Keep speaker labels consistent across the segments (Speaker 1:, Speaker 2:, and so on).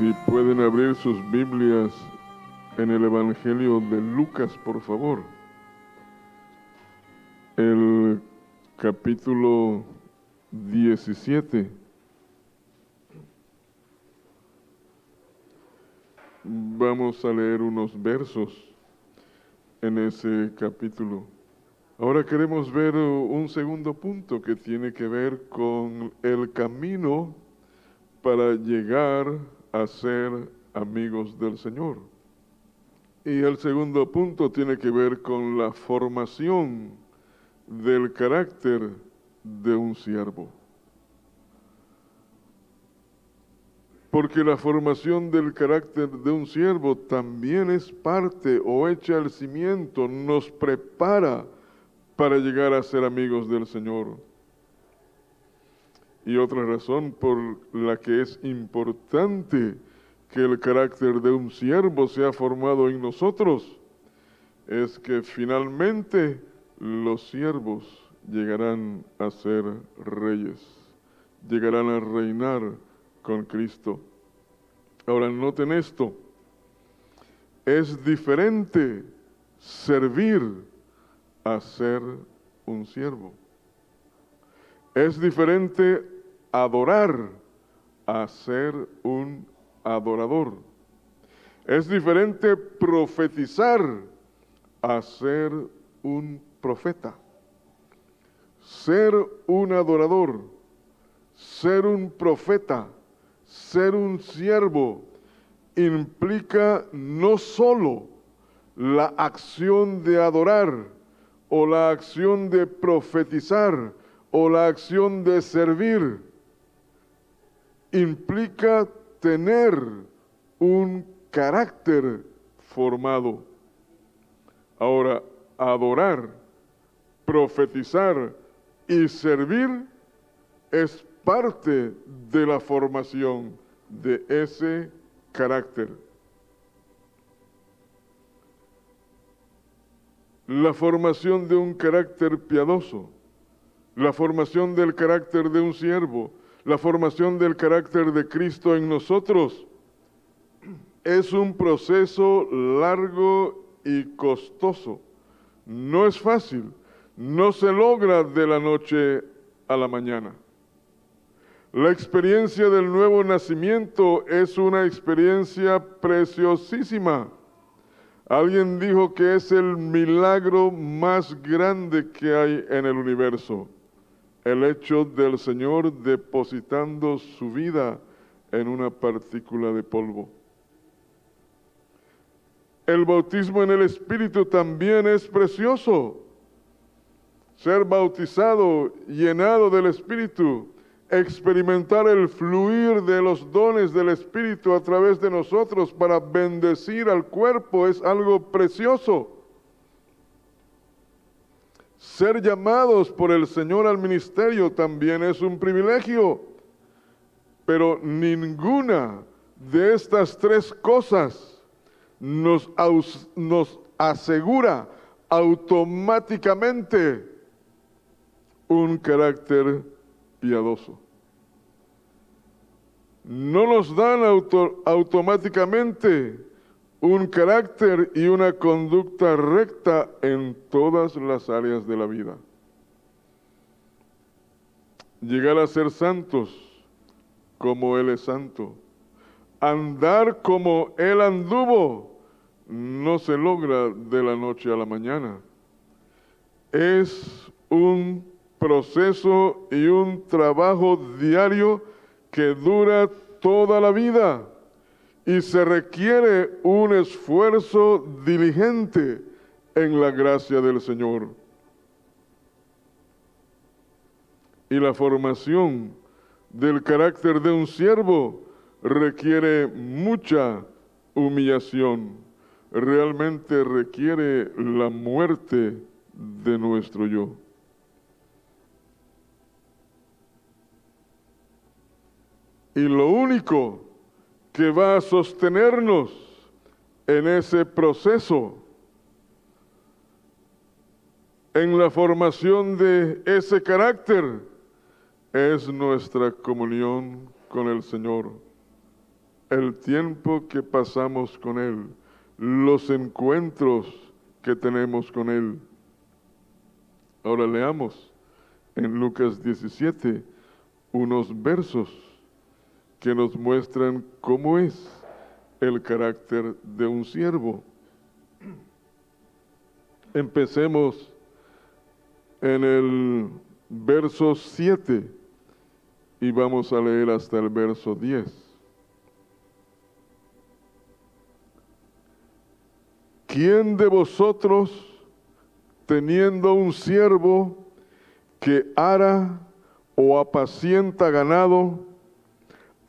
Speaker 1: Si pueden abrir sus Biblias en el Evangelio de Lucas, por favor. El capítulo 17. Vamos a leer unos versos en ese capítulo. Ahora queremos ver un segundo punto que tiene que ver con el camino para llegar a ser amigos del Señor. Y el segundo punto tiene que ver con la formación del carácter de un siervo. Porque la formación del carácter de un siervo también es parte o echa el cimiento, nos prepara para llegar a ser amigos del Señor. Y otra razón por la que es importante que el carácter de un siervo sea formado en nosotros es que finalmente los siervos llegarán a ser reyes, llegarán a reinar con Cristo. Ahora noten esto, es diferente servir a ser un siervo. Es diferente adorar a ser un adorador. Es diferente profetizar a ser un profeta. Ser un adorador, ser un profeta, ser un siervo, implica no solo la acción de adorar o la acción de profetizar o la acción de servir, implica tener un carácter formado. Ahora, adorar, profetizar y servir es parte de la formación de ese carácter. La formación de un carácter piadoso, la formación del carácter de un siervo, la formación del carácter de Cristo en nosotros es un proceso largo y costoso. No es fácil, no se logra de la noche a la mañana. La experiencia del nuevo nacimiento es una experiencia preciosísima. Alguien dijo que es el milagro más grande que hay en el universo el hecho del Señor depositando su vida en una partícula de polvo. El bautismo en el Espíritu también es precioso. Ser bautizado, llenado del Espíritu, experimentar el fluir de los dones del Espíritu a través de nosotros para bendecir al cuerpo es algo precioso. Ser llamados por el Señor al ministerio también es un privilegio, pero ninguna de estas tres cosas nos, asegura automáticamente un carácter piadoso. No nos dan automáticamente un carácter y una conducta recta en todas las áreas de la vida. Llegar a ser santos como Él es santo. Andar como Él anduvo no se logra de la noche a la mañana. Es un proceso y un trabajo diario que dura toda la vida y se requiere un esfuerzo diligente en la gracia del Señor. Y la formación del carácter de un siervo requiere mucha humillación, realmente requiere la muerte de nuestro yo. Y lo único que va a sostenernos en ese proceso, en la formación de ese carácter, es nuestra comunión con el Señor. el tiempo que pasamos con Él, los encuentros que tenemos con Él. Ahora leamos en Lucas 17 unos versos que nos muestran cómo es el carácter de un siervo. Empecemos en el verso 7 y vamos a leer hasta el verso 10. ¿Quién de vosotros, teniendo un siervo que ara o apacienta ganado,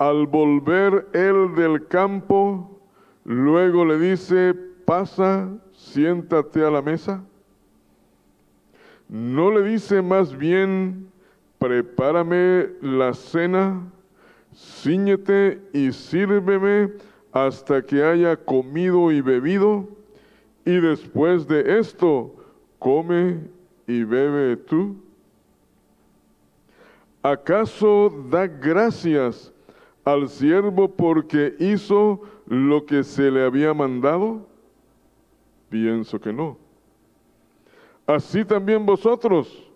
Speaker 1: al volver él del campo, luego le dice, pasa, siéntate a la mesa? ¿No le dice más bien, prepárame la cena, ciñete y sírveme hasta que haya comido y bebido? y después de esto, come y bebe tú. ¿Acaso da gracias al siervo porque hizo lo que se le había mandado? Pienso que no. Así también vosotros,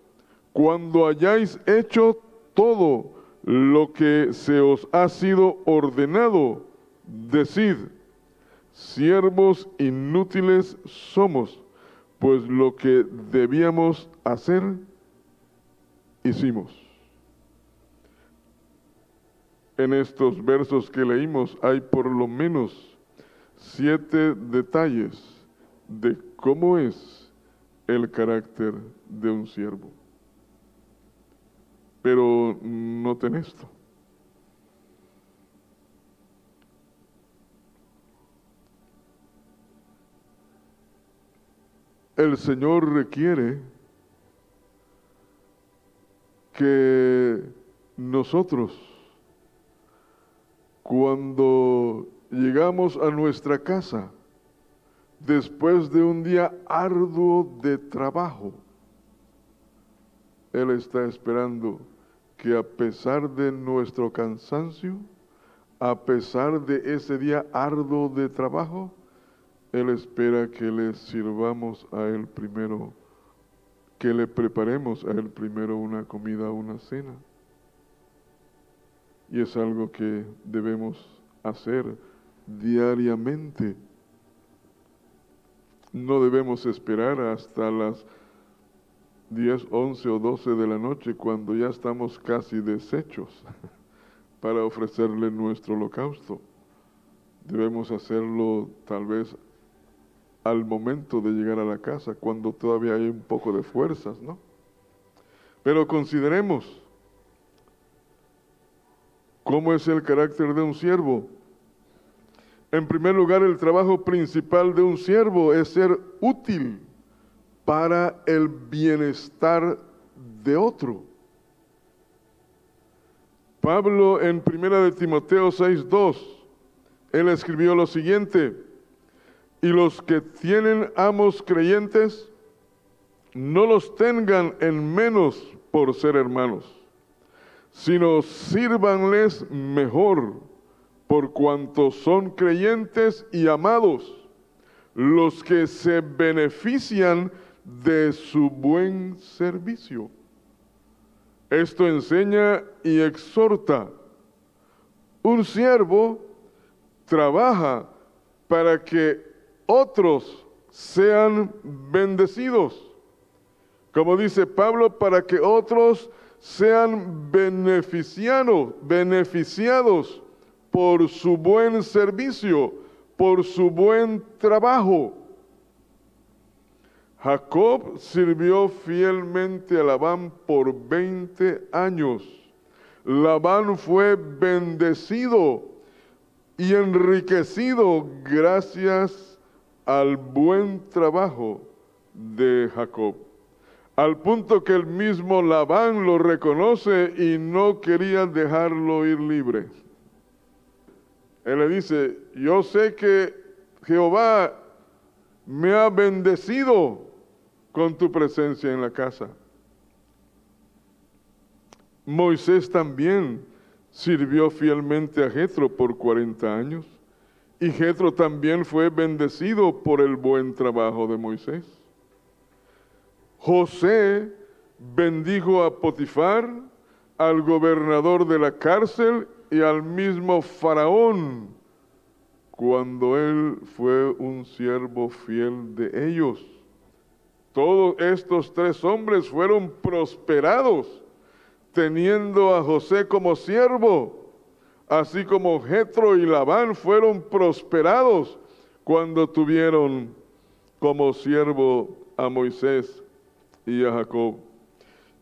Speaker 1: cuando hayáis hecho todo lo que se os ha sido ordenado, decid, siervos inútiles somos, pues lo que debíamos hacer, hicimos. En estos versos que leímos hay por lo menos siete detalles de cómo es el carácter de un siervo. Pero noten esto. el Señor requiere que nosotros, cuando llegamos a nuestra casa, después de un día arduo de trabajo, Él está esperando que a pesar de nuestro cansancio, a pesar de ese día arduo de trabajo, él espera que le sirvamos a Él primero, que le preparemos a Él primero una comida, una cena. Y es algo que debemos hacer diariamente. No debemos esperar hasta las 10, 11 o 12 de la noche cuando ya estamos casi deshechos para ofrecerle nuestro holocausto. Debemos hacerlo tal vez al momento de llegar a la casa, cuando todavía hay un poco de fuerzas, ¿no? Pero consideremos cómo es el carácter de un siervo. En primer lugar, el trabajo principal de un siervo es ser útil para el bienestar de otro. Pablo en primera de Timoteo 6:2 él escribió lo siguiente: y los que tienen amos creyentes, no los tengan en menos por ser hermanos, sino sírvanles mejor por cuanto son creyentes y amados, los que se benefician de su buen servicio. Esto enseña y exhorta. Un siervo trabaja para que otros sean bendecidos. Como dice Pablo, para que otros sean beneficiados, beneficiados por su buen servicio, por su buen trabajo. Jacob sirvió fielmente a Labán por 20 años. Labán fue bendecido y enriquecido gracias al buen trabajo de Jacob, al punto que el mismo Labán lo reconoce y no quería dejarlo ir libre. Él le dice, yo sé que Jehová me ha bendecido con tu presencia en la casa. Moisés también sirvió fielmente a Jetro por 40 años y Jetro también fue bendecido por el buen trabajo de Moisés. José bendijo a Potifar, al gobernador de la cárcel y al mismo faraón cuando él fue un siervo fiel de ellos. Todos estos tres hombres fueron prosperados teniendo a José como siervo, así como Jetro y Labán fueron prosperados cuando tuvieron como siervo a Moisés y a Jacob.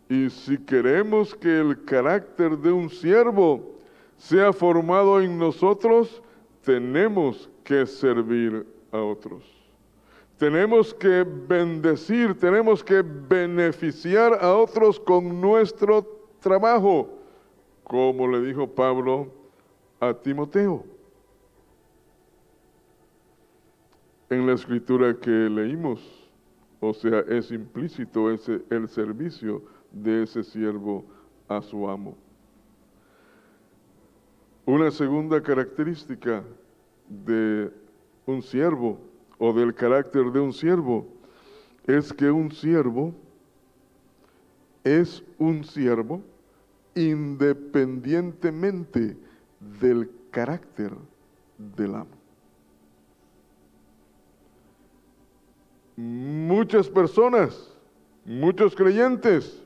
Speaker 1: Y si queremos que el carácter de un siervo sea formado en nosotros, tenemos que servir a otros. Tenemos que bendecir, tenemos que beneficiar a otros con nuestro trabajo, como le dijo Pablo a Timoteo. En la escritura que leímos, o sea, es implícito ese, el servicio de ese siervo a su amo. Una segunda característica de un siervo o del carácter de un siervo es que un siervo es un siervo independientemente del carácter del amo. Muchas personas, muchos creyentes,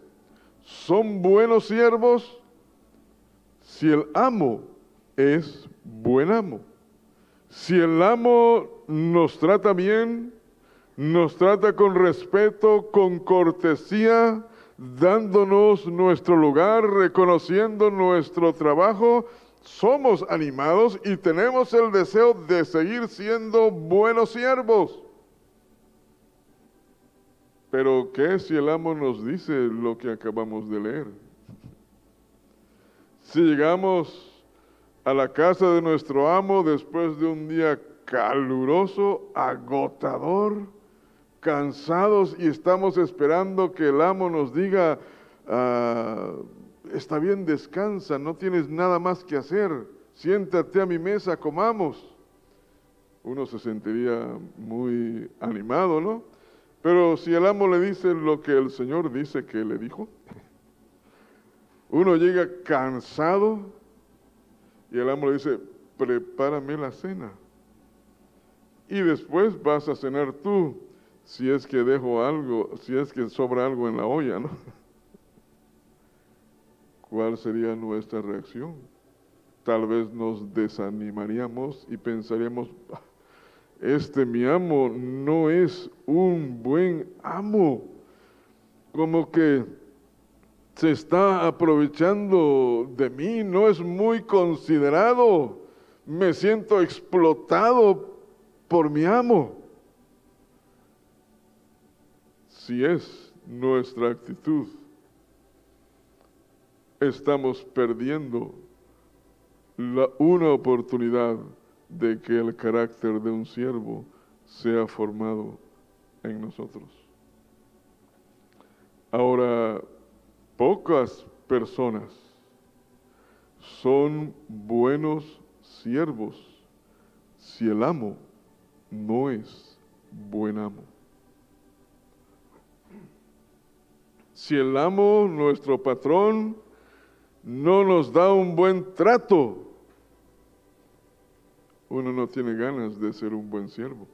Speaker 1: son buenos siervos si el amo es buen amo. Si el amo nos trata bien, nos trata con respeto, con cortesía, dándonos nuestro lugar, reconociendo nuestro trabajo, somos animados y tenemos el deseo de seguir siendo buenos siervos. Pero ¿qué si el amo nos dice lo que acabamos de leer? Si llegamos a la casa de nuestro amo después de un día caluroso, agotador, cansados y estamos esperando que el amo nos diga, ah, está bien, descansa, no tienes nada más que hacer, siéntate a mi mesa, comamos. Uno se sentiría muy animado, ¿no? Pero si el amo le dice lo que el Señor dice que le dijo, uno llega cansado y el amo le dice, prepárame la cena. Y después vas a cenar tú si es que dejo algo, si es que sobra algo en la olla, ¿no? ¿Cuál sería nuestra reacción? Tal vez nos desanimaríamos y pensaríamos, ah, este mi amo no es un buen amo, como que se está aprovechando de mí, no es muy considerado, me siento explotado por mi amo. si es nuestra actitud, estamos perdiendo una oportunidad de que el carácter de un siervo sea formado en nosotros. Ahora, pocas personas son buenos siervos si el amo no es buen amo. si el amo, nuestro patrón, no nos da un buen trato, uno no tiene ganas de ser un buen siervo.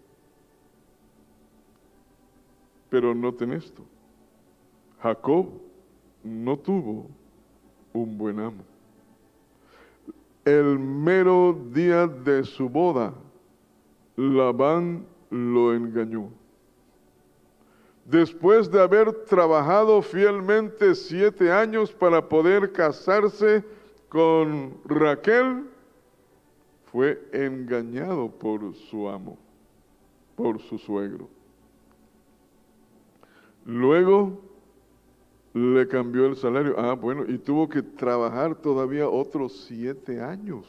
Speaker 1: Pero noten esto, Jacob no tuvo un buen amo. El mero día de su boda, Labán lo engañó. Después de haber trabajado fielmente siete años para poder casarse con Raquel, fue engañado por su amo, por su suegro. Luego le cambió el salario. Ah, bueno, y tuvo que trabajar todavía otros siete años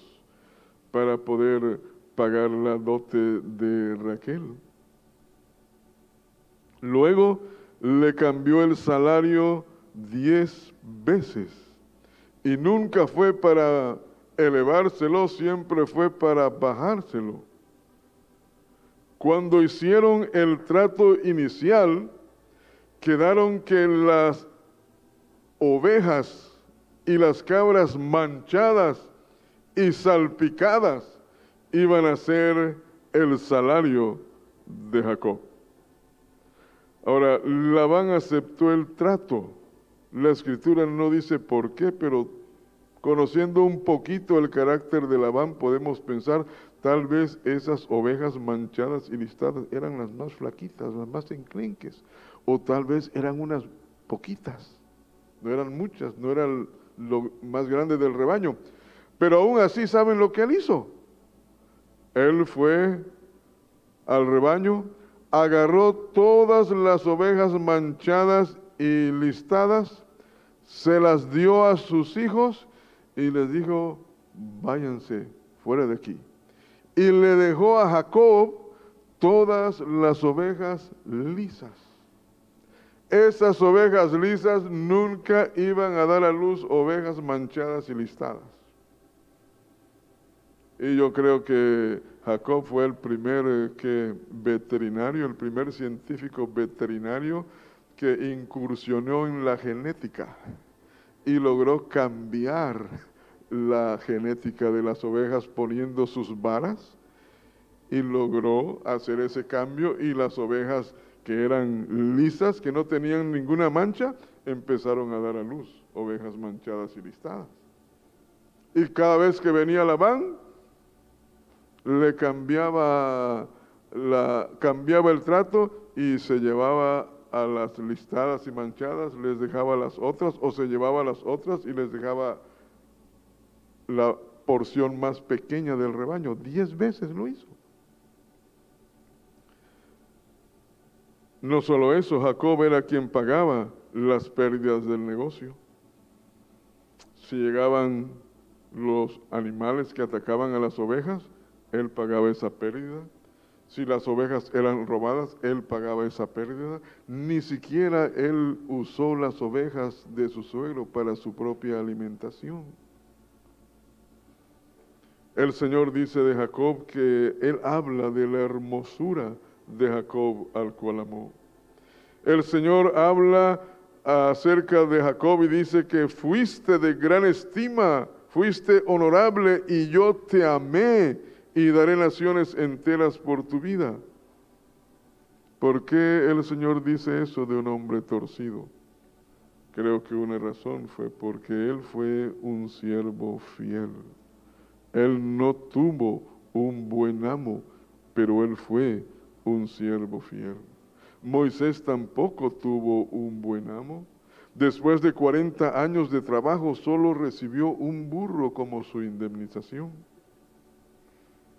Speaker 1: para poder pagar la dote de Raquel. Luego le cambió el salario diez veces y nunca fue para elevárselo, siempre fue para bajárselo. Cuando hicieron el trato inicial, quedaron que las ovejas y las cabras manchadas y salpicadas iban a ser el salario de Jacob. Ahora, Labán aceptó el trato. La escritura no dice por qué, pero conociendo un poquito el carácter de Labán, podemos pensar, tal vez esas ovejas manchadas y listadas eran las más flaquitas, las más enclenques, o tal vez eran unas poquitas, no eran muchas, no eran lo más grande del rebaño. Pero aún así, ¿saben lo que él hizo? Él fue al rebaño, agarró todas las ovejas manchadas y listadas, se las dio a sus hijos y les dijo, váyanse fuera de aquí. Y le dejó a Jacob todas las ovejas lisas. Esas ovejas lisas nunca iban a dar a luz ovejas manchadas y listadas. Y yo creo que Jacob fue el primer eh, que veterinario, el primer científico veterinario que incursionó en la genética y logró cambiar la genética de las ovejas poniendo sus varas y logró hacer ese cambio y las ovejas que eran lisas, que no tenían ninguna mancha, empezaron a dar a luz ovejas manchadas y listadas. Y cada vez que venía la van, le cambiaba, la, cambiaba el trato y se llevaba a las listadas y manchadas, les dejaba las otras o se llevaba las otras y les dejaba la porción más pequeña del rebaño. Diez veces lo hizo. No solo eso, Jacob era quien pagaba las pérdidas del negocio. Si llegaban los animales que atacaban a las ovejas, él pagaba esa pérdida. Si las ovejas eran robadas, él pagaba esa pérdida. Ni siquiera él usó las ovejas de su suegro para su propia alimentación. El Señor dice de Jacob que él habla de la hermosura de Jacob al cual amó. El Señor habla acerca de Jacob y dice que fuiste de gran estima, fuiste honorable y yo te amé y daré naciones enteras por tu vida. ¿Por qué el Señor dice eso de un hombre torcido? Creo que una razón fue porque él fue un siervo fiel. Él no tuvo un buen amo, pero él fue un siervo fiel. Moisés tampoco tuvo un buen amo. Después de 40 años de trabajo, solo recibió un burro como su indemnización.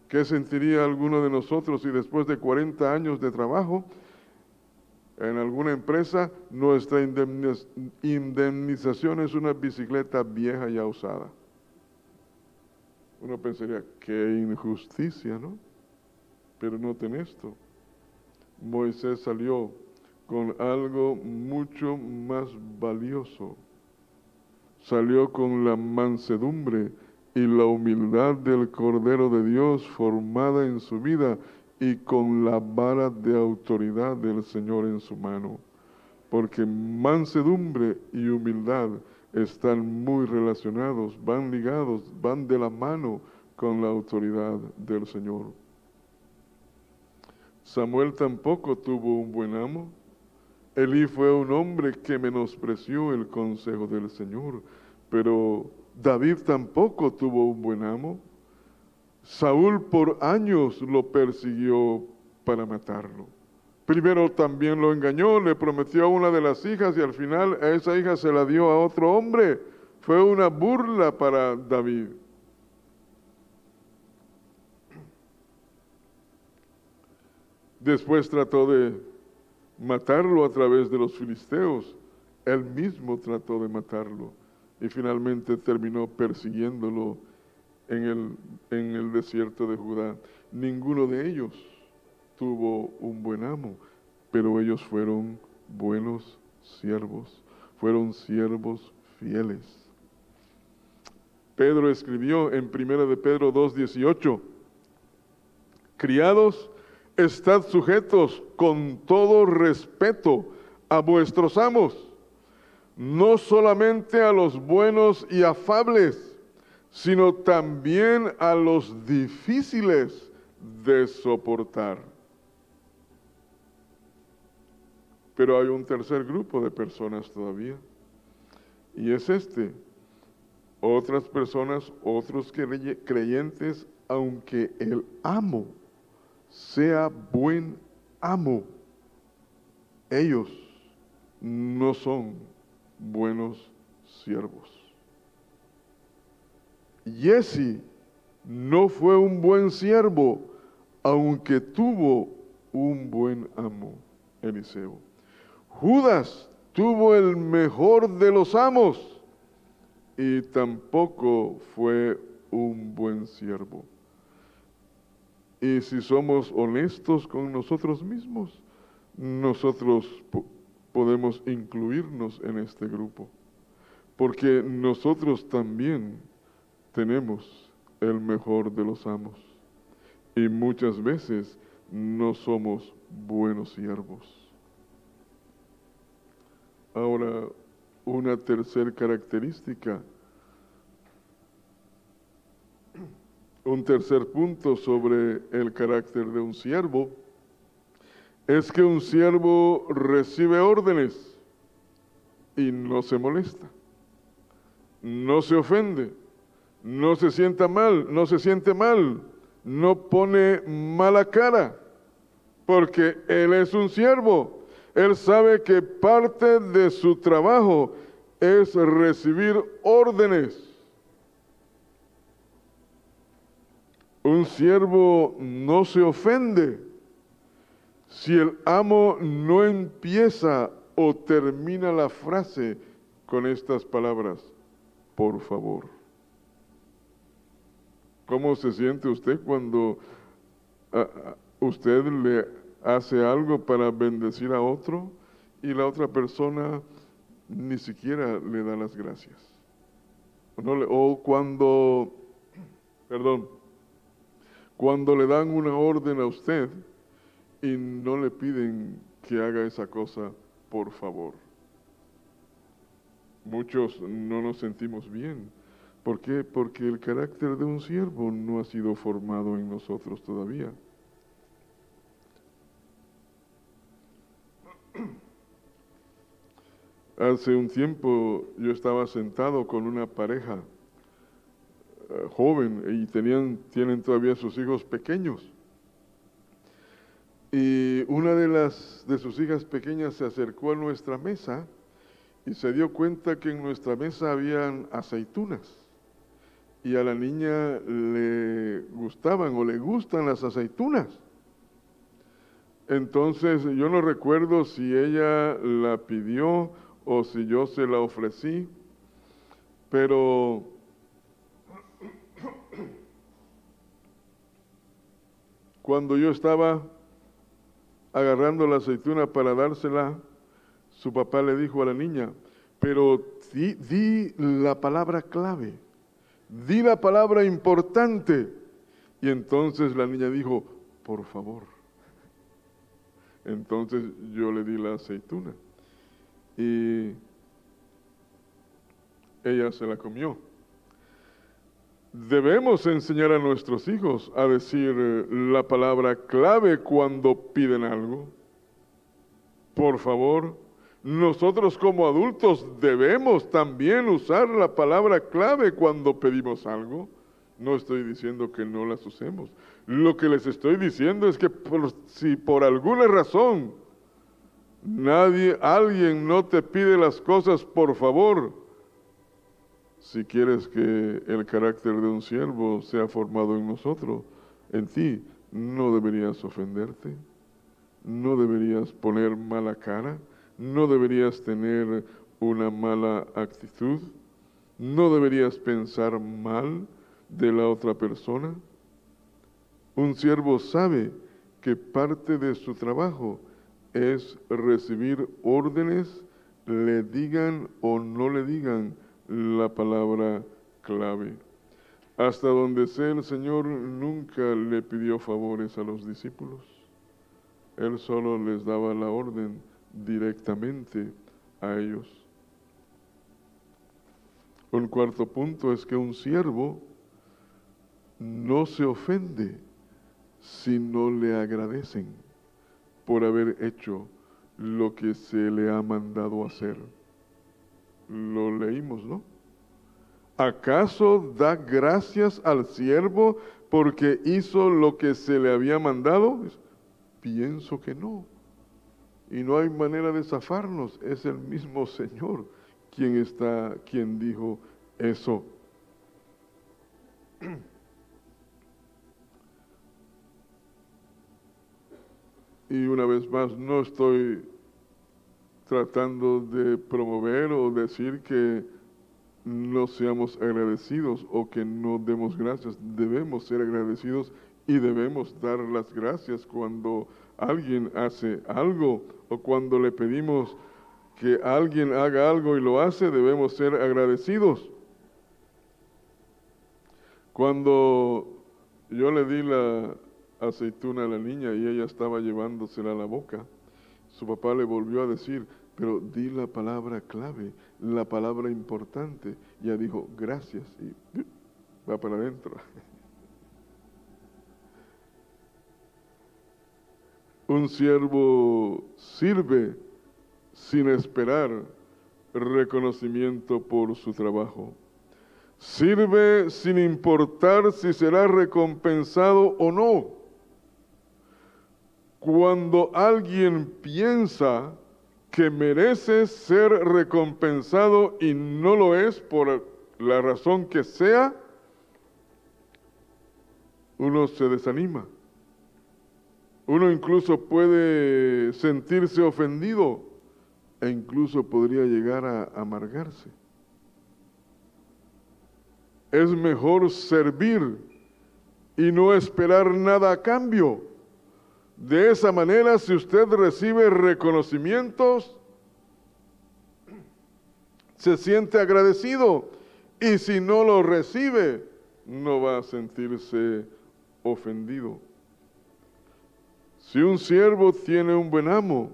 Speaker 1: ¿Qué sentiría alguno de nosotros si después de 40 años de trabajo en alguna empresa nuestra indemnización es una bicicleta vieja y usada? Uno pensaría, qué injusticia, ¿no? Pero noten esto. Moisés salió con algo mucho más valioso. Salió con la mansedumbre y la humildad del Cordero de Dios formada en su vida y con la vara de autoridad del Señor en su mano. Porque mansedumbre y humildad están muy relacionados, van ligados, van de la mano con la autoridad del Señor. Samuel tampoco tuvo un buen amo. Elí fue un hombre que menospreció el consejo del Señor, pero David tampoco tuvo un buen amo. Saúl por años lo persiguió para matarlo. Primero también lo engañó, le prometió a una de las hijas y al final a esa hija se la dio a otro hombre. Fue una burla para David. Después trató de matarlo a través de los filisteos. Él mismo trató de matarlo y finalmente terminó persiguiéndolo en el, en el desierto de Judá. Ninguno de ellos tuvo un buen amo, pero ellos fueron buenos siervos, fueron siervos fieles. Pedro escribió en 1 de Pedro 2:18, criados, estad sujetos con todo respeto a vuestros amos, no solamente a los buenos y afables, sino también a los difíciles de soportar. Pero hay un tercer grupo de personas todavía, y es este. Otras personas, otros creyentes, aunque el amo sea buen amo, ellos no son buenos siervos. Jesse no fue un buen siervo, aunque tuvo un buen amo, Eliseo. Judas tuvo el mejor de los amos y tampoco fue un buen siervo. Y si somos honestos con nosotros mismos, nosotros podemos incluirnos en este grupo, porque nosotros también tenemos el mejor de los amos y muchas veces no somos buenos siervos. Ahora, una tercera característica, un tercer punto sobre el carácter de un siervo, es que un siervo recibe órdenes y no se molesta, no se ofende, no se sienta mal, no se siente mal, no pone mala cara, porque él es un siervo él sabe que parte de su trabajo es recibir órdenes. Un siervo no se ofende si el amo no empieza o termina la frase con estas palabras, por favor. ¿Cómo se siente usted cuando usted le hace algo para bendecir a otro y la otra persona ni siquiera le da las gracias. O cuando, perdón, cuando le dan una orden a usted y no le piden que haga esa cosa, por favor. Muchos no nos sentimos bien. ¿Por qué? Porque el carácter de un siervo no ha sido formado en nosotros todavía. Hace un tiempo yo estaba sentado con una pareja eh, joven y tenían, tienen todavía sus hijos pequeños. Y una de las de sus hijas pequeñas se acercó a nuestra mesa y se dio cuenta que en nuestra mesa habían aceitunas. Y a la niña le gustaban o le gustan las aceitunas. Entonces yo no recuerdo si ella la pidió o si yo se la ofrecí, pero cuando yo estaba agarrando la aceituna para dársela, su papá le dijo a la niña, pero di, la palabra clave, di la palabra importante. Y entonces la niña dijo, por favor. Entonces yo le di la aceituna y ella se la comió. Debemos enseñar a nuestros hijos a decir eh, la palabra clave cuando piden algo. Por favor, nosotros como adultos debemos también usar la palabra clave cuando pedimos algo. No estoy diciendo que no las usemos. Lo que les estoy diciendo es que si por alguna razón Nadie, alguien no te pide las cosas por favor. Si quieres que el carácter de un siervo sea formado en nosotros, en ti, no deberías ofenderte, no deberías poner mala cara, no deberías tener una mala actitud, no deberías pensar mal de la otra persona. Un siervo sabe que parte de su trabajo es recibir órdenes, le digan o no le digan la palabra clave. Hasta donde sé, el Señor nunca le pidió favores a los discípulos. Él solo les daba la orden directamente a ellos. Un cuarto punto es que un siervo no se ofende si no le agradecen por haber hecho lo que se le ha mandado hacer. Lo leímos, ¿no? ¿Acaso da gracias al siervo porque hizo lo que se le había mandado? Pienso que no. Y no hay manera de zafarnos. Es el mismo Señor quien está, quien dijo eso. Y una vez más, no estoy tratando de promover o decir que no seamos agradecidos o que no demos gracias. Debemos ser agradecidos y debemos dar las gracias cuando alguien hace algo o cuando le pedimos que alguien haga algo y lo hace, debemos ser agradecidos. Cuando yo le di la aceituna a la niña y ella estaba llevándosela a la boca, su papá le volvió a decir, pero di la palabra clave, la palabra importante. Y dijo, gracias, y va para adentro. Un siervo sirve sin esperar reconocimiento por su trabajo. Sirve sin importar si será recompensado o no. Cuando alguien piensa que merece ser recompensado y no lo es por la razón que sea, uno se desanima. Uno incluso puede sentirse ofendido e incluso podría llegar a amargarse. Es mejor servir y no esperar nada a cambio de esa manera, si usted recibe reconocimientos, se siente agradecido. Y si no lo recibe, no va a sentirse ofendido. Si un siervo tiene un buen amo,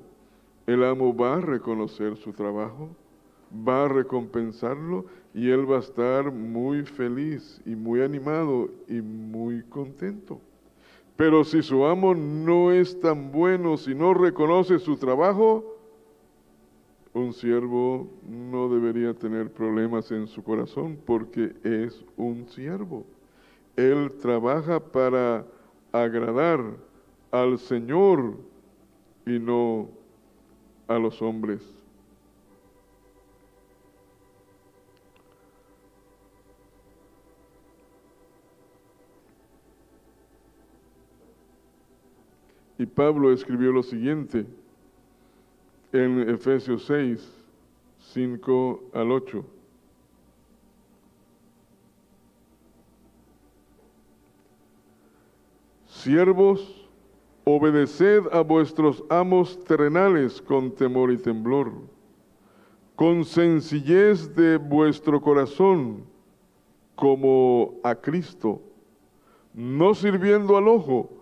Speaker 1: el amo va a reconocer su trabajo, va a recompensarlo y él va a estar muy feliz y muy animado y muy contento. Pero si su amo no es tan bueno, si no reconoce su trabajo, un siervo no debería tener problemas en su corazón porque es un siervo. Él trabaja para agradar al Señor y no a los hombres. Y Pablo escribió lo siguiente en Efesios 6, 5 al 8. Siervos, obedeced a vuestros amos terrenales con temor y temblor, con sencillez de vuestro corazón, como a Cristo, no sirviendo al ojo,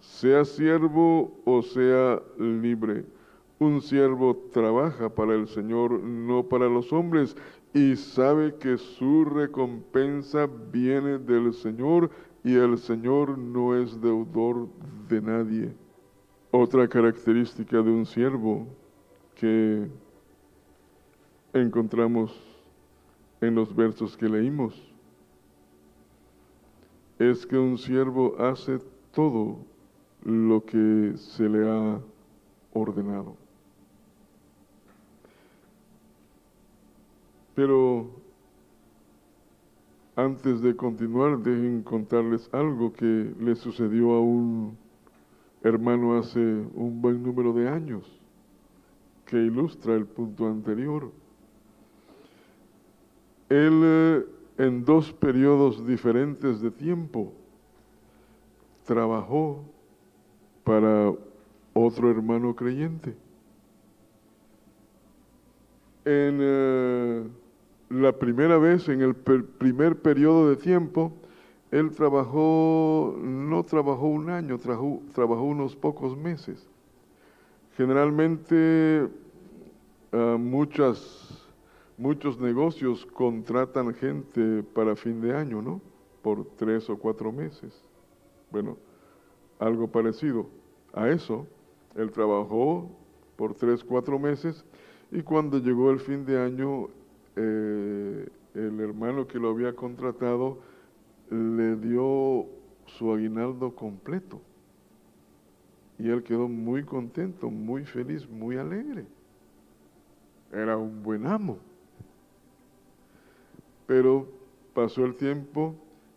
Speaker 1: sea siervo o sea libre. Un siervo trabaja para el Señor, no para los hombres, y sabe que su recompensa viene del Señor y el Señor no es deudor de nadie. Otra característica de un siervo que encontramos en los versos que leímos es que un siervo hace todo lo que se le ha ordenado. Pero Antes de continuar, dejen contarles algo que le sucedió a un hermano hace un buen número de años, que ilustra el punto anterior. Él eh, en dos periodos diferentes de tiempo trabajó para otro hermano creyente. En eh, la primera vez, en el primer periodo de tiempo, él trabajó, no trabajó un año, trabajó, unos pocos meses. Generalmente ah, muchas, muchos negocios contratan gente para fin de año, ¿no? Por tres o cuatro meses. Bueno, algo parecido a eso. Él trabajó por tres, cuatro meses y cuando llegó el fin de año, eh, el hermano que lo había contratado le dio su aguinaldo completo. Y él quedó muy contento, muy feliz, muy alegre. Era un buen amo. Pero pasó el tiempo,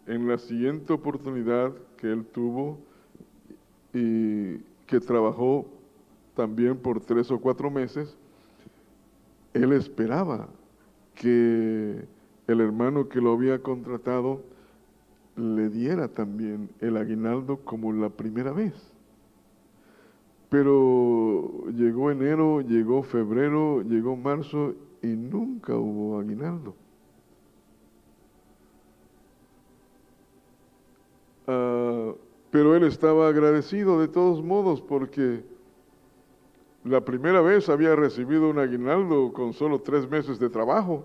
Speaker 1: en la siguiente oportunidad que él tuvo y que trabajó también por tres o cuatro meses, él esperaba que el hermano que lo había contratado le diera también el aguinaldo como la primera vez. Pero llegó enero, llegó febrero, llegó marzo y nunca hubo aguinaldo. Ah, pero él estaba agradecido de todos modos porque la primera vez había recibido un aguinaldo con solo tres meses de trabajo.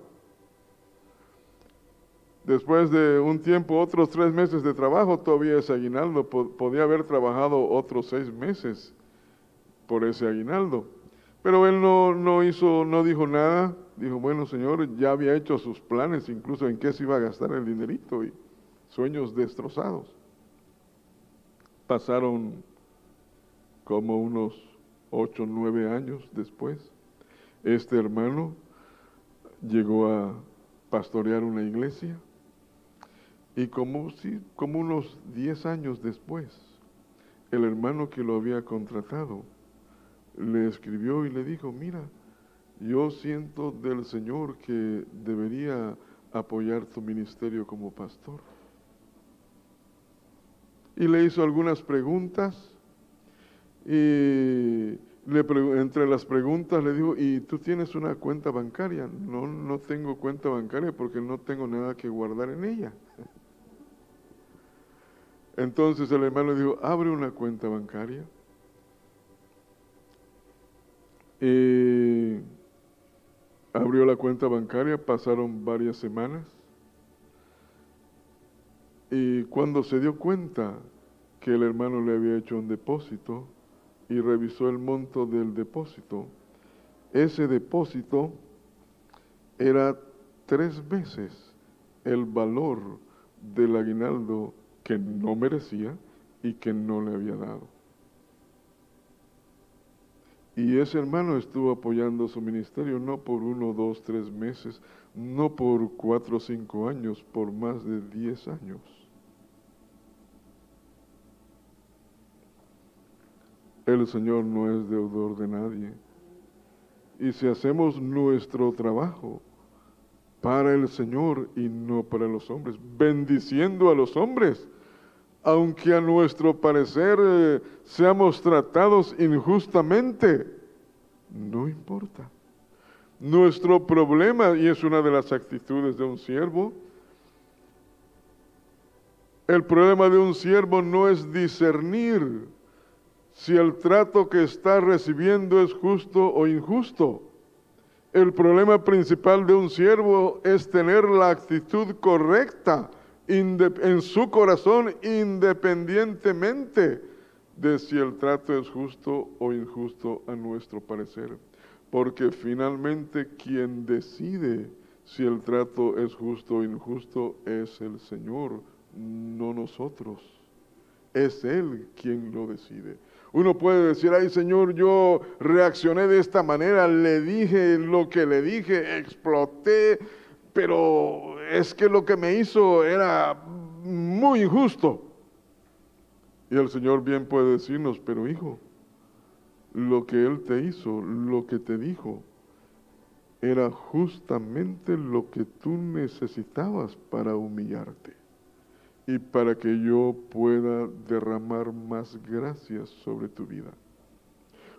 Speaker 1: Después de un tiempo, otros tres meses de trabajo, todavía ese aguinaldo podía haber trabajado otros seis meses por ese aguinaldo. Pero él no, no hizo, no dijo nada. Dijo, bueno, Señor, ya había hecho sus planes, incluso en qué se iba a gastar el dinerito y sueños destrozados. Pasaron como unos ocho, nueve años después, este hermano llegó a pastorear una iglesia y como, como unos diez años después, el hermano que lo había contratado le escribió y le dijo, mira, yo siento del Señor que debería apoyar tu ministerio como pastor. Y le hizo algunas preguntas y le entre las preguntas le dijo, ¿y tú tienes una cuenta bancaria? No, no tengo cuenta bancaria porque no tengo nada que guardar en ella. Entonces el hermano le dijo, abre una cuenta bancaria. Y abrió la cuenta bancaria, pasaron varias semanas. Y cuando se dio cuenta que el hermano le había hecho un depósito, y revisó el monto del depósito. Ese depósito era tres veces el valor del aguinaldo que no merecía y que no le había dado. Y ese hermano estuvo apoyando su ministerio no por uno, dos, tres meses, no por cuatro o cinco años, por más de diez años. El Señor no es deudor de nadie. Y si hacemos nuestro trabajo para el Señor y no para los hombres, bendiciendo a los hombres, aunque a nuestro parecer eh, seamos tratados injustamente, no importa. Nuestro problema, y es una de las actitudes de un siervo, el problema de un siervo no es discernir si el trato que está recibiendo es justo o injusto. El problema principal de un siervo es tener la actitud correcta en su corazón independientemente de si el trato es justo o injusto a nuestro parecer. Porque finalmente quien decide si el trato es justo o injusto es el Señor, no nosotros. Es Él quien lo decide. Uno puede decir, ay Señor, yo reaccioné de esta manera, le dije lo que le dije, exploté, pero es que lo que me hizo era muy injusto. Y el Señor bien puede decirnos, pero hijo, lo que Él te hizo, lo que te dijo, era justamente lo que tú necesitabas para humillarte y para que yo pueda derramar más gracias sobre tu vida.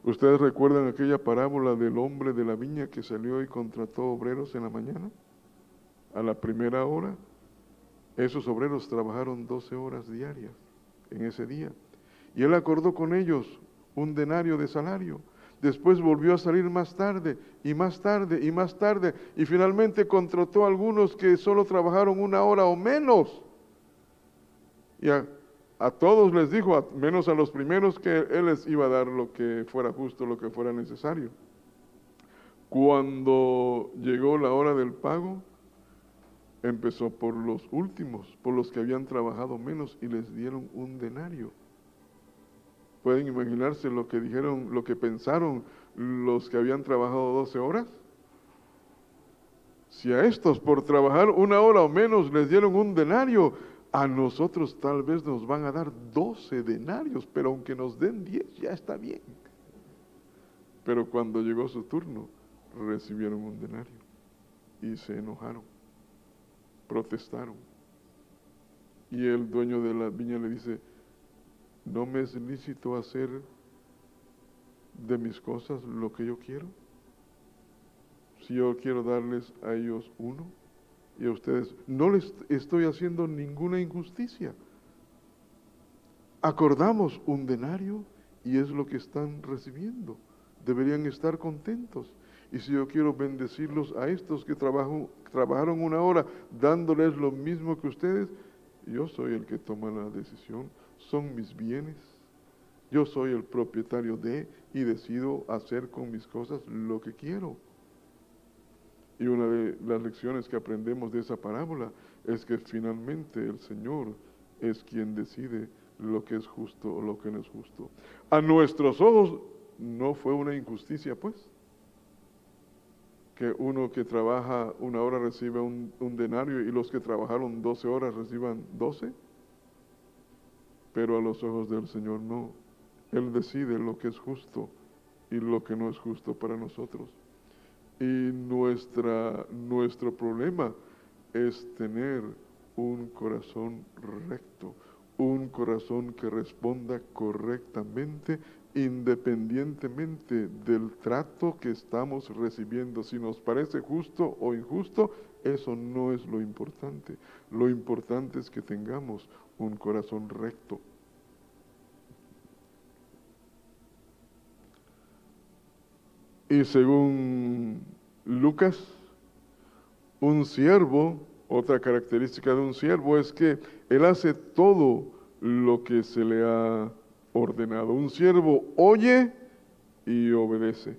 Speaker 1: ¿Ustedes recuerdan aquella parábola del hombre de la viña que salió y contrató obreros en la mañana? A la primera hora, esos obreros trabajaron 12 horas diarias en ese día. Y él acordó con ellos un denario de salario. Después volvió a salir más tarde y más tarde y más tarde y finalmente contrató a algunos que solo trabajaron una hora o menos. Y a, a todos les dijo, menos a los primeros, que él les iba a dar lo que fuera justo, lo que fuera necesario. Cuando llegó la hora del pago, empezó por los últimos, por los que habían trabajado menos y les dieron un denario. ¿Pueden imaginarse lo que dijeron, lo que pensaron los que habían trabajado 12 horas? Si a estos por trabajar una hora o menos les dieron un denario, a nosotros tal vez nos van a dar 12 denarios, pero aunque nos den 10 ya está bien. Pero cuando llegó su turno, recibieron un denario y se enojaron, protestaron. Y el dueño de la viña le dice, ¿No me es lícito hacer de mis cosas lo que yo quiero? Si yo quiero darles a ellos uno y a ustedes, no les estoy haciendo ninguna injusticia. Acordamos un denario y es lo que están recibiendo. Deberían estar contentos. Y si yo quiero bendecirlos a estos que trabajaron una hora dándoles lo mismo que ustedes, yo soy el que toma la decisión son mis bienes. Yo soy el propietario de y decido hacer con mis cosas lo que quiero. Y una de las lecciones que aprendemos de esa parábola es que finalmente el Señor es quien decide lo que es justo o lo que no es justo. A nuestros ojos no fue una injusticia, pues, que uno que trabaja una hora reciba un, denario y los que trabajaron 12 horas reciban 12 pero a los ojos del Señor no. Él decide lo que es justo y lo que no es justo para nosotros. Y nuestra, nuestro problema es tener un corazón recto, un corazón que responda correctamente independientemente del trato que estamos recibiendo. Si nos parece justo o injusto, eso no es lo importante. Lo importante es que tengamos un corazón recto. Y según Lucas, un siervo, otra característica de un siervo es que él hace todo lo que se le ha ordenado. Un siervo oye y obedece.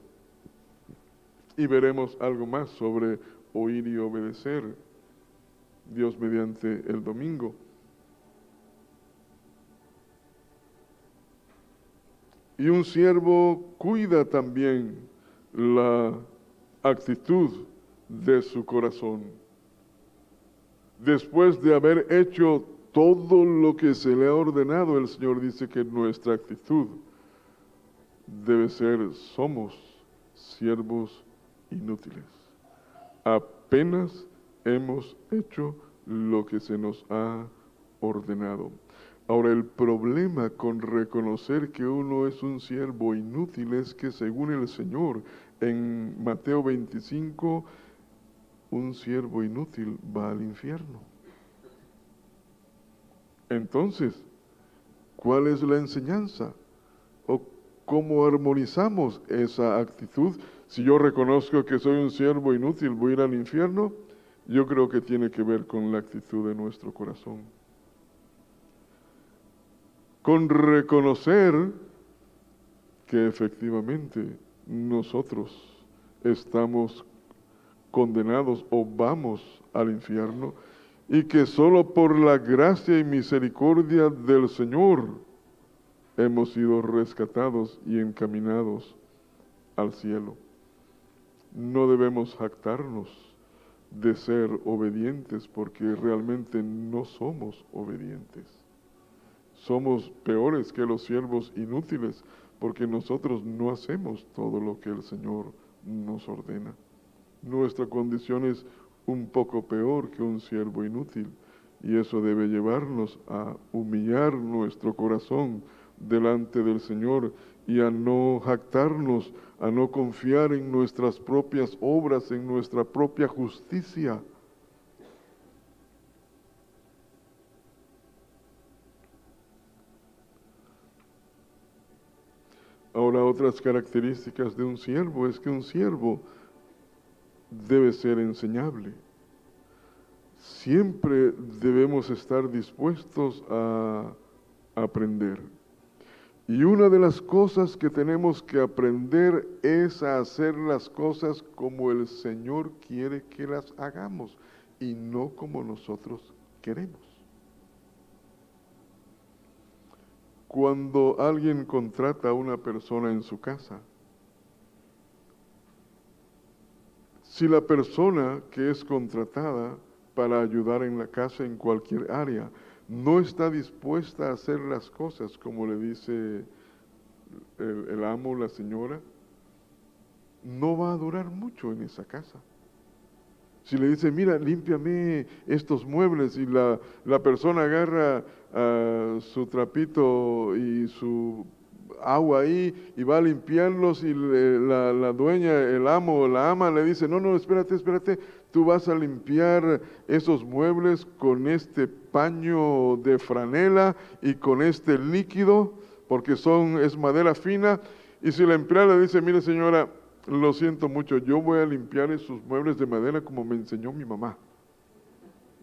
Speaker 1: Y veremos algo más sobre oír y obedecer, Dios mediante el domingo. Y un siervo cuida también la actitud de su corazón. Después de haber hecho todo lo que se le ha ordenado, el Señor dice que nuestra actitud debe ser, somos siervos inútiles. Apenas hemos hecho lo que se nos ha ordenado. Ahora, el problema con reconocer que uno es un siervo inútil es que según el Señor, en Mateo 25, un siervo inútil va al infierno. Entonces, ¿cuál es la enseñanza? ¿O cómo armonizamos esa actitud? Si yo reconozco que soy un siervo inútil, voy a ir al infierno, yo creo que tiene que ver con la actitud de nuestro corazón con reconocer que efectivamente nosotros estamos condenados o vamos al infierno y que solo por la gracia y misericordia del Señor hemos sido rescatados y encaminados al cielo. No debemos jactarnos de ser obedientes porque realmente no somos obedientes. Somos peores que los siervos inútiles porque nosotros no hacemos todo lo que el Señor nos ordena. Nuestra condición es un poco peor que un siervo inútil y eso debe llevarnos a humillar nuestro corazón delante del Señor y a no jactarnos, a no confiar en nuestras propias obras, en nuestra propia justicia. Ahora otras características de un siervo es que un siervo debe ser enseñable. Siempre debemos estar dispuestos a aprender. Y una de las cosas que tenemos que aprender es a hacer las cosas como el Señor quiere que las hagamos y no como nosotros queremos. Cuando alguien contrata a una persona en su casa, si la persona que es contratada para ayudar en la casa en cualquier área no está dispuesta a hacer las cosas como le dice el, amo, la señora, no va a durar mucho en esa casa. Si le dice, mira, límpiame estos muebles y la, la persona agarra ah, su trapito y su agua ahí y va a limpiarlos y la, la, dueña, el amo o la ama le dice, no, no, espérate, espérate, tú vas a limpiar esos muebles con este paño de franela y con este líquido, porque son, es madera fina. Y si la empleada le dice, mire señora, lo siento mucho, yo voy a limpiar esos muebles de madera como me enseñó mi mamá.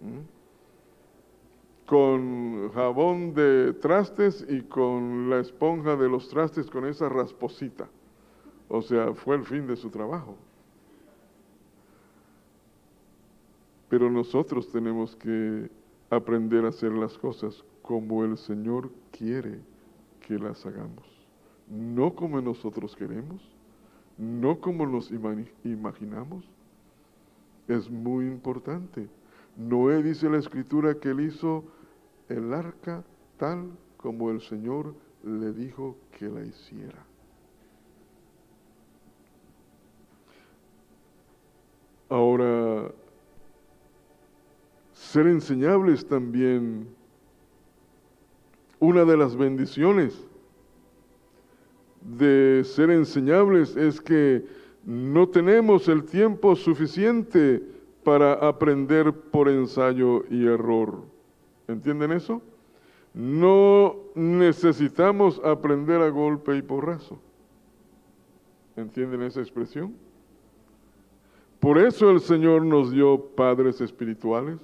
Speaker 1: ¿Mm? Con jabón de trastes y con la esponja de los trastes con esa rasposita. O sea, fue el fin de su trabajo. Pero nosotros tenemos que aprender a hacer las cosas como el Señor quiere que las hagamos. No como nosotros queremos, no como nos imaginamos. Es muy importante. Noé dice la escritura que él hizo el arca tal como el Señor le dijo que la hiciera. Ahora, ser enseñables también. Una de las bendiciones de ser enseñables es que no tenemos el tiempo suficiente para aprender por ensayo y error. ¿Entienden eso? No necesitamos aprender a golpe y porrazo. ¿Entienden esa expresión? Por eso el Señor nos dio padres espirituales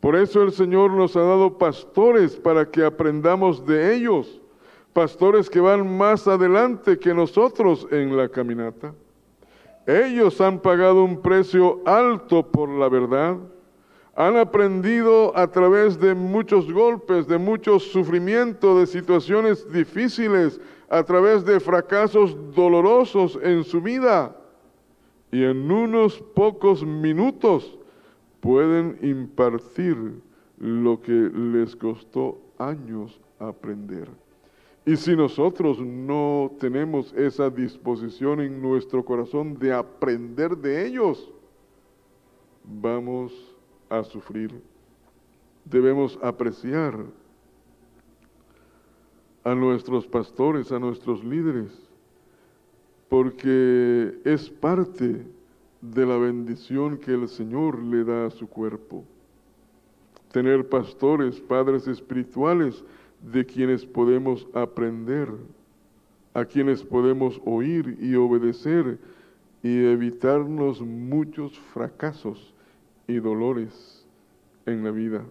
Speaker 1: por eso el Señor nos ha dado pastores para que aprendamos de ellos, pastores que van más adelante que nosotros en la caminata. Ellos han pagado un precio alto por la verdad, han aprendido a través de muchos golpes, de muchos sufrimientos, de situaciones difíciles, a través de fracasos dolorosos en su vida. Y en unos pocos minutos pueden impartir lo que les costó años aprender. Y si nosotros no tenemos esa disposición en nuestro corazón de aprender de ellos, vamos a sufrir. Debemos apreciar a nuestros pastores, a nuestros líderes, porque es parte de la bendición que el Señor le da a su cuerpo. Tener pastores, padres espirituales de quienes podemos aprender, a quienes podemos oír y obedecer y evitarnos muchos fracasos y dolores en la vida.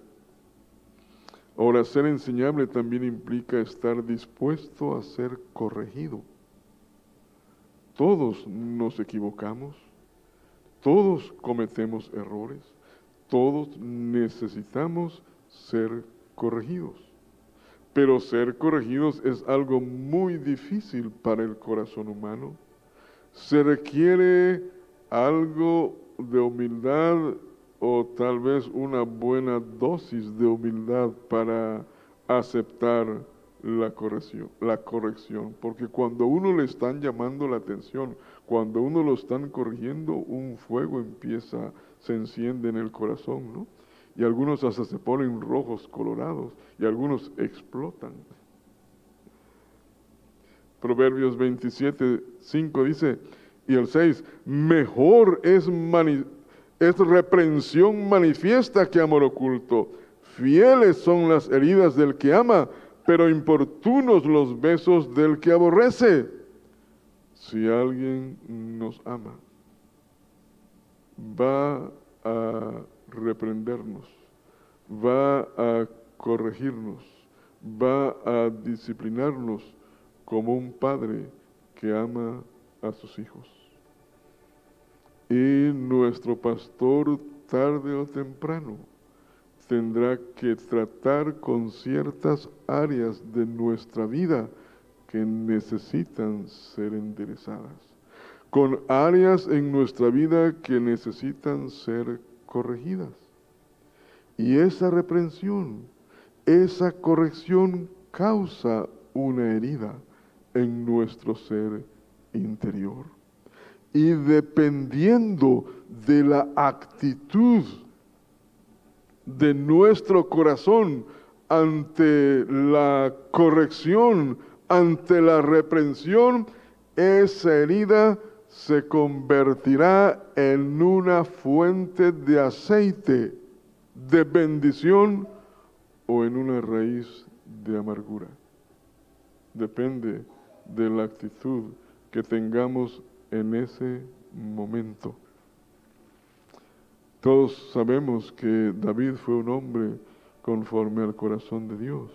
Speaker 1: Ahora, ser enseñable también implica estar dispuesto a ser corregido. Todos nos equivocamos, todos cometemos errores, todos necesitamos ser corregidos. Pero ser corregidos es algo muy difícil para el corazón humano. Se requiere algo de humildad o tal vez una buena dosis de humildad para aceptar la corrección, la corrección, porque cuando uno le están llamando la atención, cuando uno lo están corrigiendo, un fuego empieza, se enciende en el corazón, ¿no? Y algunos hasta se ponen rojos, colorados, y algunos explotan. Proverbios 27, 5 dice, y el 6, mejor es, es reprensión manifiesta que amor oculto. Fieles son las heridas del que ama, pero importunos los besos del que aborrece. Si alguien nos ama, va a reprendernos, va a corregirnos, va a disciplinarnos como un padre que ama a sus hijos. Y nuestro pastor tarde o temprano tendrá que tratar con ciertas áreas de nuestra vida que necesitan ser enderezadas, con áreas en nuestra vida que necesitan ser corregidas. Y esa reprensión, esa corrección causa una herida en nuestro ser interior. Y dependiendo de la actitud de nuestro corazón ante la corrección, ante la reprensión, esa herida se convertirá en una fuente de aceite, de bendición o en una raíz de amargura. Depende de la actitud que tengamos en ese momento. Todos sabemos que David fue un hombre conforme al corazón de Dios.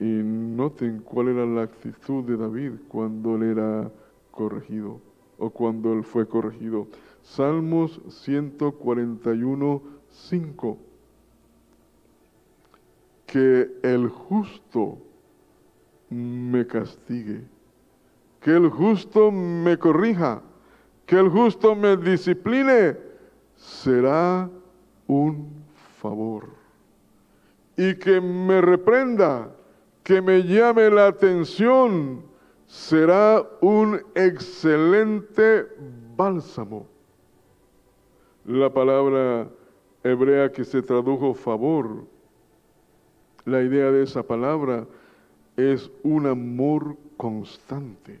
Speaker 1: Y noten cuál era la actitud de David cuando él era corregido o cuando él fue corregido. Salmos 141, 5. Que el justo me castigue, que el justo me corrija, que el justo me discipline será un favor. Y que me reprenda, que me llame la atención, será un excelente bálsamo. La palabra hebrea que se tradujo favor, la idea de esa palabra es un amor constante,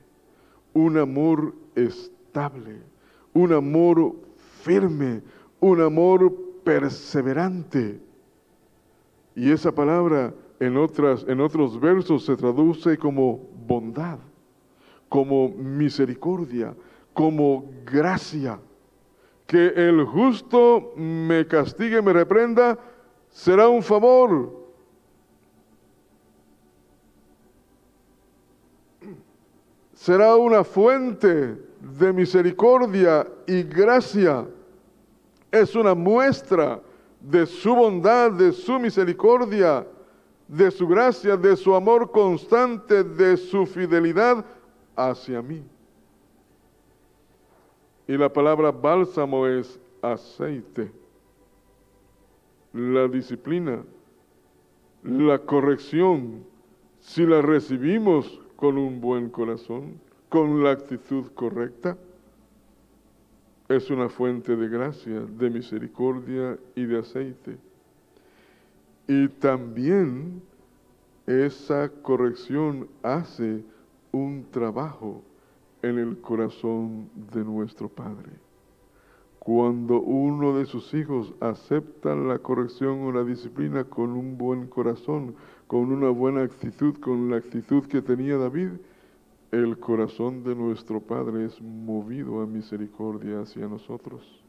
Speaker 1: un amor estable, un amor firme, un amor perseverante. Y esa palabra en, otras, en otros versos se traduce como bondad, como misericordia, como gracia. Que el justo me castigue, me reprenda, será un favor. Será una fuente de misericordia y gracia es una muestra de su bondad, de su misericordia, de su gracia, de su amor constante, de su fidelidad hacia mí. Y la palabra bálsamo es aceite. La disciplina, la corrección, si la recibimos con un buen corazón, con la actitud correcta, es una fuente de gracia, de misericordia y de aceite. Y también esa corrección hace un trabajo en el corazón de nuestro Padre. Cuando uno de sus hijos acepta la corrección o la disciplina con un buen corazón, con una buena actitud, con la actitud que tenía David, el corazón de nuestro Padre es movido a misericordia hacia nosotros.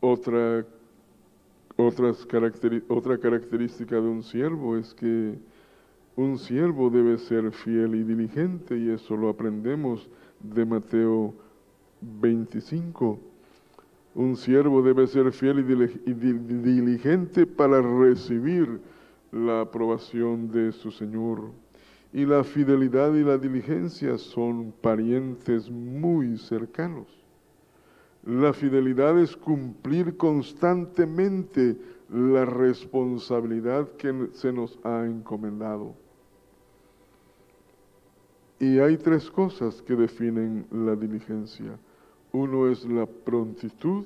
Speaker 1: Otra, otra característica de un siervo es que un siervo debe ser fiel y diligente y eso lo aprendemos de Mateo 25. Un siervo debe ser fiel y diligente para recibir la aprobación de su Señor. Y la fidelidad y la diligencia son parientes muy cercanos. La fidelidad es cumplir constantemente la responsabilidad que se nos ha encomendado. Y hay tres cosas que definen la diligencia. Uno es la prontitud.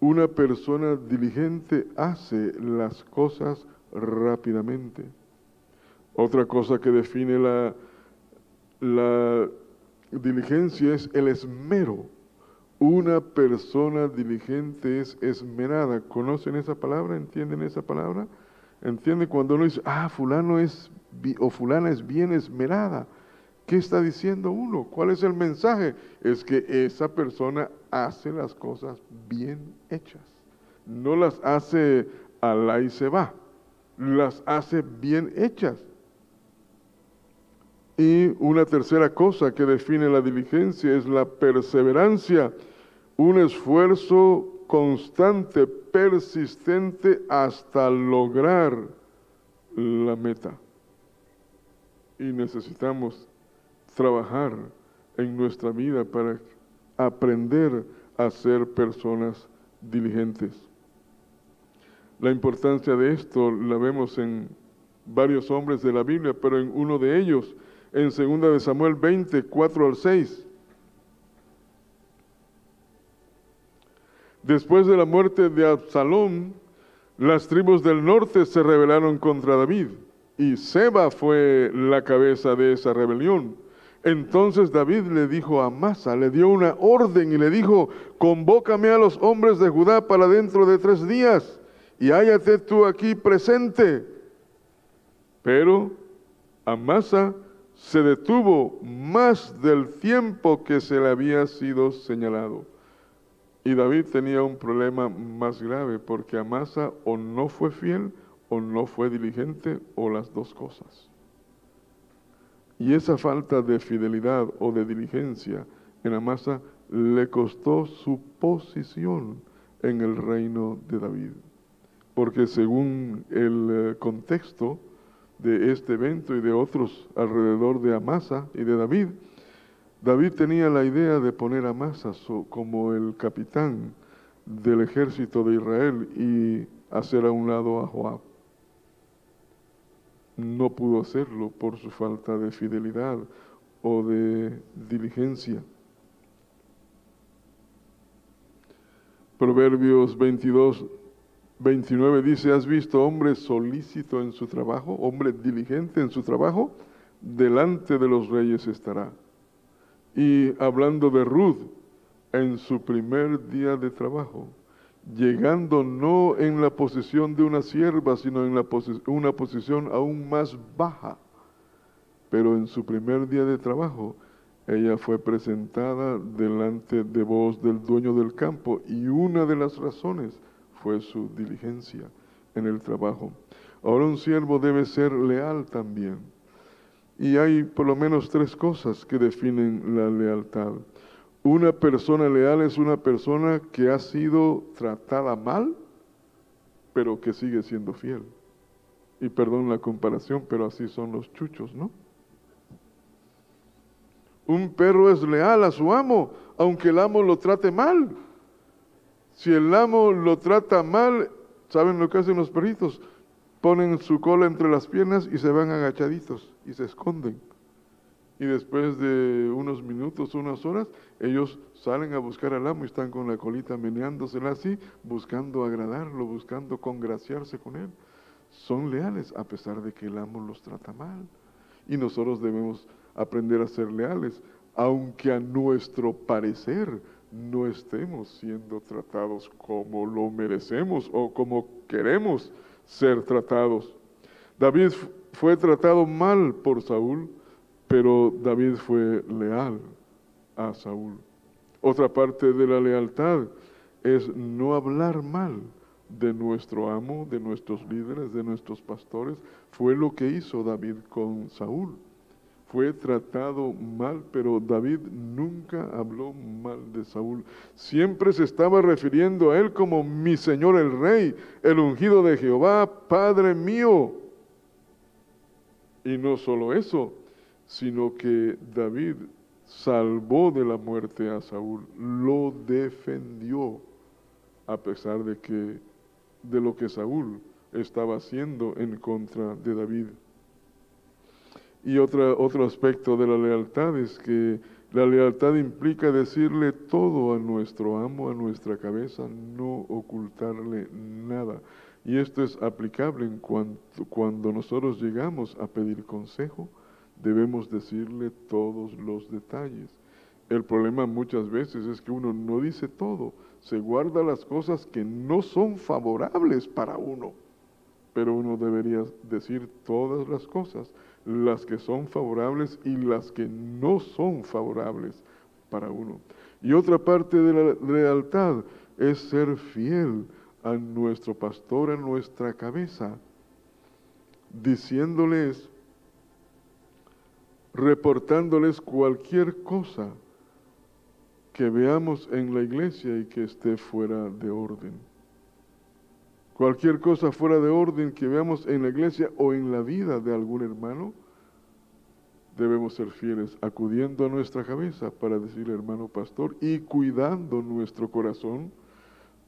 Speaker 1: Una persona diligente hace las cosas rápidamente. Otra cosa que define la, diligencia es el esmero. Una persona diligente es esmerada. ¿Conocen esa palabra? ¿Entienden esa palabra? ¿Entiende cuando uno dice, ah, fulano es, o fulana es bien esmerada? ¿Qué está diciendo uno? ¿Cuál es el mensaje? Es que esa persona hace las cosas bien hechas. No las hace la y se va. Las hace bien hechas. Y una tercera cosa que define la diligencia es la perseverancia, un esfuerzo constante, persistente hasta lograr la meta. Y necesitamos trabajar en nuestra vida para aprender a ser personas diligentes. La importancia de esto la vemos en varios hombres de la Biblia, pero en uno de ellos, en 2 de Samuel 20, 4 al 6. Después de la muerte de Absalón, las tribus del norte se rebelaron contra David y Seba fue la cabeza de esa rebelión. Entonces David le dijo a Masa, le dio una orden y le dijo, convócame a los hombres de Judá para dentro de tres días y hállate tú aquí presente. Pero Amasa se detuvo más del tiempo que se le había sido señalado. Y David tenía un problema más grave porque Amasa o no fue fiel o no fue diligente o las dos cosas. Y esa falta de fidelidad o de diligencia en Amasa le costó su posición en el reino de David. Porque según el eh, contexto de este evento y de otros alrededor de Amasa y de David, David tenía la idea de poner a Amasa como el capitán del ejército de Israel y hacer a un lado a Joab no pudo hacerlo por su falta de fidelidad o de diligencia. Proverbios 22, 29 dice, ¿has visto hombre solícito en su trabajo, hombre diligente en su trabajo? Delante de los reyes estará. Y hablando de Ruth, en su primer día de trabajo, llegando no en la posición de una sierva, sino en la una posición aún más baja. Pero en su primer día de trabajo, ella fue presentada delante de voz del dueño del campo y una de las razones fue su diligencia en el trabajo. Ahora un siervo debe ser leal también. Y hay por lo menos tres cosas que definen la lealtad. Una persona leal es una persona que ha sido tratada mal, pero que sigue siendo fiel. Y perdón la comparación, pero así son los chuchos, ¿no? Un perro es leal a su amo, aunque el amo lo trate mal. Si el amo lo trata mal, ¿saben lo que hacen los perritos? Ponen su cola entre las piernas y se van agachaditos y se esconden y después de unos minutos, unas horas, ellos salen a buscar al amo y están con la colita meneándosela así, buscando agradarlo, buscando congraciarse con él. Son leales a pesar de que el amo los trata mal. Y nosotros debemos aprender a ser leales, aunque a nuestro parecer no estemos siendo tratados como lo merecemos o como queremos ser tratados. David fue tratado mal por Saúl, pero David fue leal a Saúl. Otra parte de la lealtad es no hablar mal de nuestro amo, de nuestros líderes, de nuestros pastores. Fue lo que hizo David con Saúl. Fue tratado mal, pero David nunca habló mal de Saúl. Siempre se estaba refiriendo a él como mi Señor el Rey, el ungido de Jehová, Padre mío. Y no solo eso, sino que David salvó de la muerte a Saúl, lo defendió a pesar de que de lo que Saúl estaba haciendo en contra de David. Y otra, otro aspecto de la lealtad es que la lealtad implica decirle todo a nuestro amo, a nuestra cabeza, no ocultarle nada. Y esto es aplicable en cuanto cuando nosotros llegamos a pedir consejo, debemos decirle todos los detalles. El problema muchas veces es que uno no dice todo, se guarda las cosas que no son favorables para uno, pero uno debería decir todas las cosas, las que son favorables y las que no son favorables para uno. Y otra parte de la lealtad es ser fiel a nuestro pastor, a nuestra cabeza, diciéndoles, reportándoles cualquier cosa que veamos en la iglesia y que esté fuera de orden. Cualquier cosa fuera de orden que veamos en la iglesia o en la vida de algún hermano, debemos ser fieles, acudiendo a nuestra cabeza para decirle hermano pastor y cuidando nuestro corazón,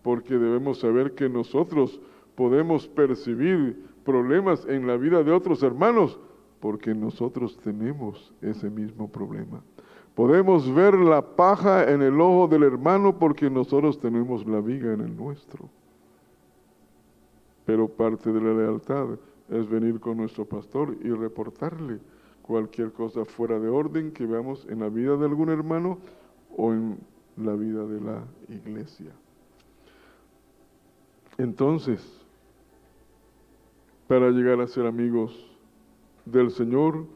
Speaker 1: porque debemos saber que nosotros podemos percibir problemas en la vida de otros hermanos, porque nosotros tenemos ese mismo problema. Podemos ver la paja en el ojo del hermano porque nosotros tenemos la viga en el nuestro. Pero parte de la lealtad es venir con nuestro pastor y reportarle cualquier cosa fuera de orden que veamos en la vida de algún hermano o en la vida de la iglesia. Entonces, para llegar a ser amigos del Señor,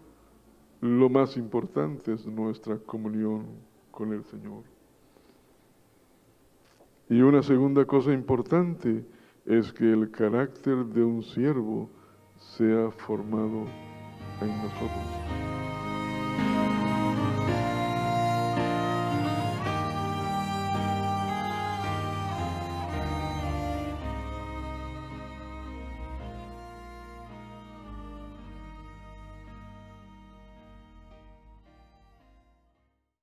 Speaker 1: lo más importante es nuestra comunión con el Señor. Y una segunda cosa importante es que el carácter de un siervo sea formado en nosotros.